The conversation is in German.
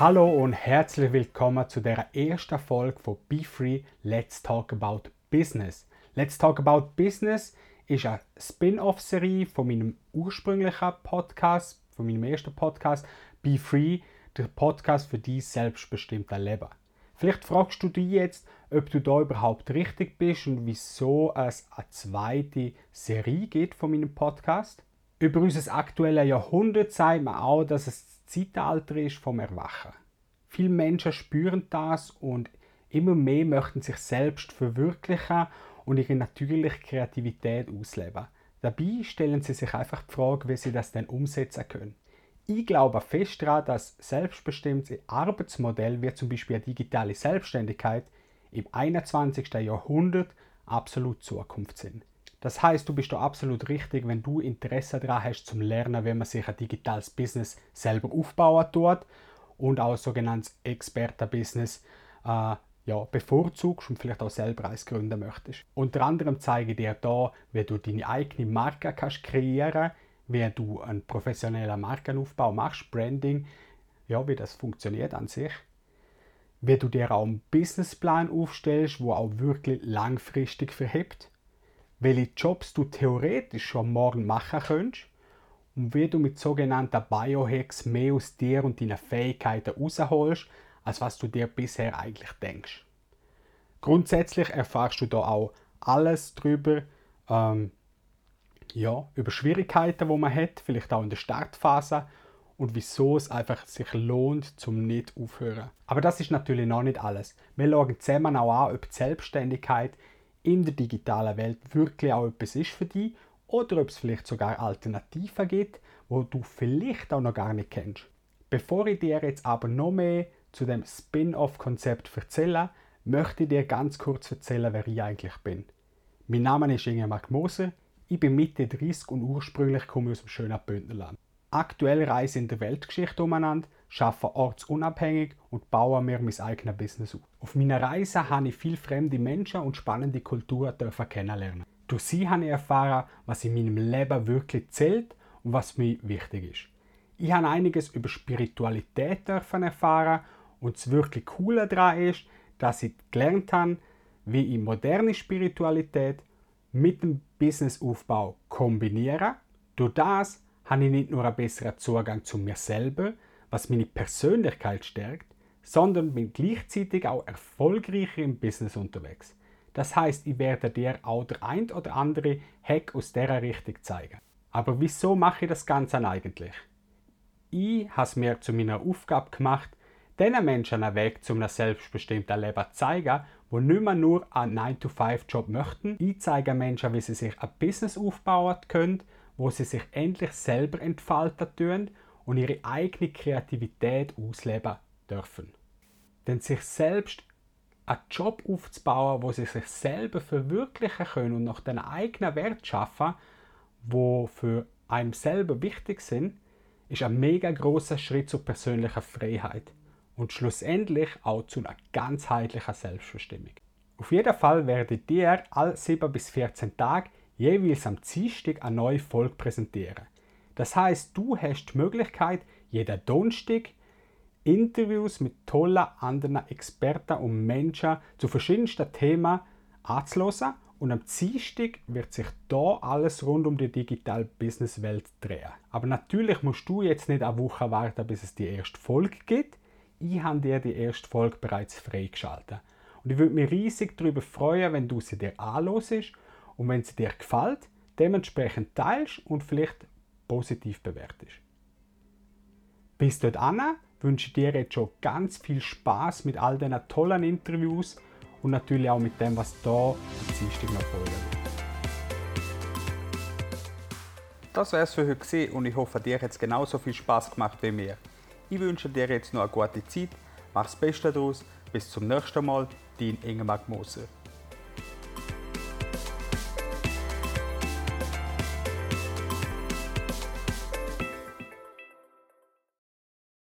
Hallo und herzlich willkommen zu der ersten Folge von Be Free Let's Talk About Business. Let's Talk About Business ist eine Spin-off-Serie von meinem ursprünglichen Podcast, von meinem ersten Podcast Be Free, der Podcast für dein selbstbestimmte Leben. Vielleicht fragst du dich jetzt, ob du da überhaupt richtig bist und wieso es eine zweite Serie gibt von meinem Podcast. Über unser aktuelles Jahrhundert sagt man auch, dass es Zeitalter ist vom Erwachen. Viele Menschen spüren das und immer mehr möchten sich selbst verwirklichen und ihre natürliche Kreativität ausleben. Dabei stellen sie sich einfach die Frage, wie sie das denn umsetzen können. Ich glaube fest daran, dass selbstbestimmte Arbeitsmodelle wie zum Beispiel eine digitale Selbstständigkeit im 21. Jahrhundert absolut Zukunft sind. Das heißt, du bist da absolut richtig, wenn du Interesse daran hast, zum Lernen, wie man sich ein digitales Business selber aufbauen tut und auch ein sogenanntes Expertenbusiness äh, ja, bevorzugst und vielleicht auch selber eins gründen möchtest. Unter anderem zeige ich dir da, wie du deine eigene Marke kannst kreieren wie du einen professionellen Markenaufbau machst, Branding, ja, wie das funktioniert an sich. Wie du dir auch einen Businessplan aufstellst, wo auch wirklich langfristig verhebt. Welche Jobs du theoretisch schon morgen machen könntest. Und wie du mit sogenannten Biohacks mehr aus dir und deinen Fähigkeiten rausholst, als was du dir bisher eigentlich denkst. Grundsätzlich erfährst du da auch alles darüber, ähm, ja, über Schwierigkeiten, die man hat, vielleicht auch in der Startphase und wieso es einfach sich lohnt, zum nicht aufhören. Aber das ist natürlich noch nicht alles. Wir schauen zusammen auch an, ob die Selbstständigkeit in der digitalen Welt wirklich auch etwas ist für dich oder ob es vielleicht sogar Alternativen gibt, wo du vielleicht auch noch gar nicht kennst. Bevor ich dir jetzt aber noch mehr zu dem Spin-off-Konzept erzähle, möchte ich dir ganz kurz erzählen, wer ich eigentlich bin. Mein Name ist Ingemar Moser, ich bin Mitte 30 und ursprünglich komme ich aus dem schönen Bündnerland. Aktuell reise in der Weltgeschichte umeinander, arbeite ortsunabhängig und baue mir mein eigenes Business auf. Auf meiner Reise habe ich viele fremde Menschen und spannende Kulturen kennenlernen. Durch sie habe ich erfahren, was in meinem Leben wirklich zählt und was mir wichtig ist. Ich habe einiges über Spiritualität erfahren und das wirklich Coole daran ist, dass ich gelernt habe, wie ich moderne Spiritualität mit dem Businessaufbau kombinieren. Durch das habe ich nicht nur einen besseren Zugang zu mir selber, was meine Persönlichkeit stärkt, sondern bin gleichzeitig auch erfolgreicher im Business unterwegs. Das heißt, ich werde dir auch der ein oder andere Hack aus dieser Richtung zeigen. Aber wieso mache ich das Ganze eigentlich? Ich habe es mir zu meiner Aufgabe gemacht, diesen Menschen einen Weg zu einem selbstbestimmten Leben zu zeigen, die nicht mehr nur einen 9-to-5-Job möchten. Ich zeige Menschen, wie sie sich ein Business aufbauen können, wo sie sich endlich selber entfalten tun und ihre eigene Kreativität ausleben dürfen. Denn sich selbst einen Job aufzubauen, wo sie sich selber verwirklichen können und nach den eigenen Wert schaffen, wo für einem selber wichtig sind, ist ein mega großer Schritt zur persönlichen Freiheit und schlussendlich auch zu einer ganzheitlichen Selbstbestimmung. Auf jeden Fall werde dir alle 7 bis 14 Tage jeweils am Dienstag eine neue Folge präsentieren. Das heißt, du hast die Möglichkeit, jeden Donnerstag Interviews mit tollen anderen Experten und Menschen zu verschiedensten Themen anzuhören und am Dienstag wird sich da alles rund um die digitale Businesswelt drehen. Aber natürlich musst du jetzt nicht eine Woche warten, bis es die erste Folge gibt ich habe dir die erste Folge bereits freigeschaltet. Und ich würde mich riesig darüber freuen, wenn du sie dir anhörst und wenn sie dir gefällt, dementsprechend teilst und vielleicht positiv bewertest. Bis dorthin wünsche ich dir jetzt schon ganz viel Spaß mit all diesen tollen Interviews und natürlich auch mit dem, was da am Dienstag noch folgen wird. Das wäre es für heute und ich hoffe, dir hat es genauso viel Spaß gemacht wie mir. Ich wünsche dir jetzt noch eine gute Zeit, mach das Beste daraus. Bis zum nächsten Mal, dein Ingemar Moser.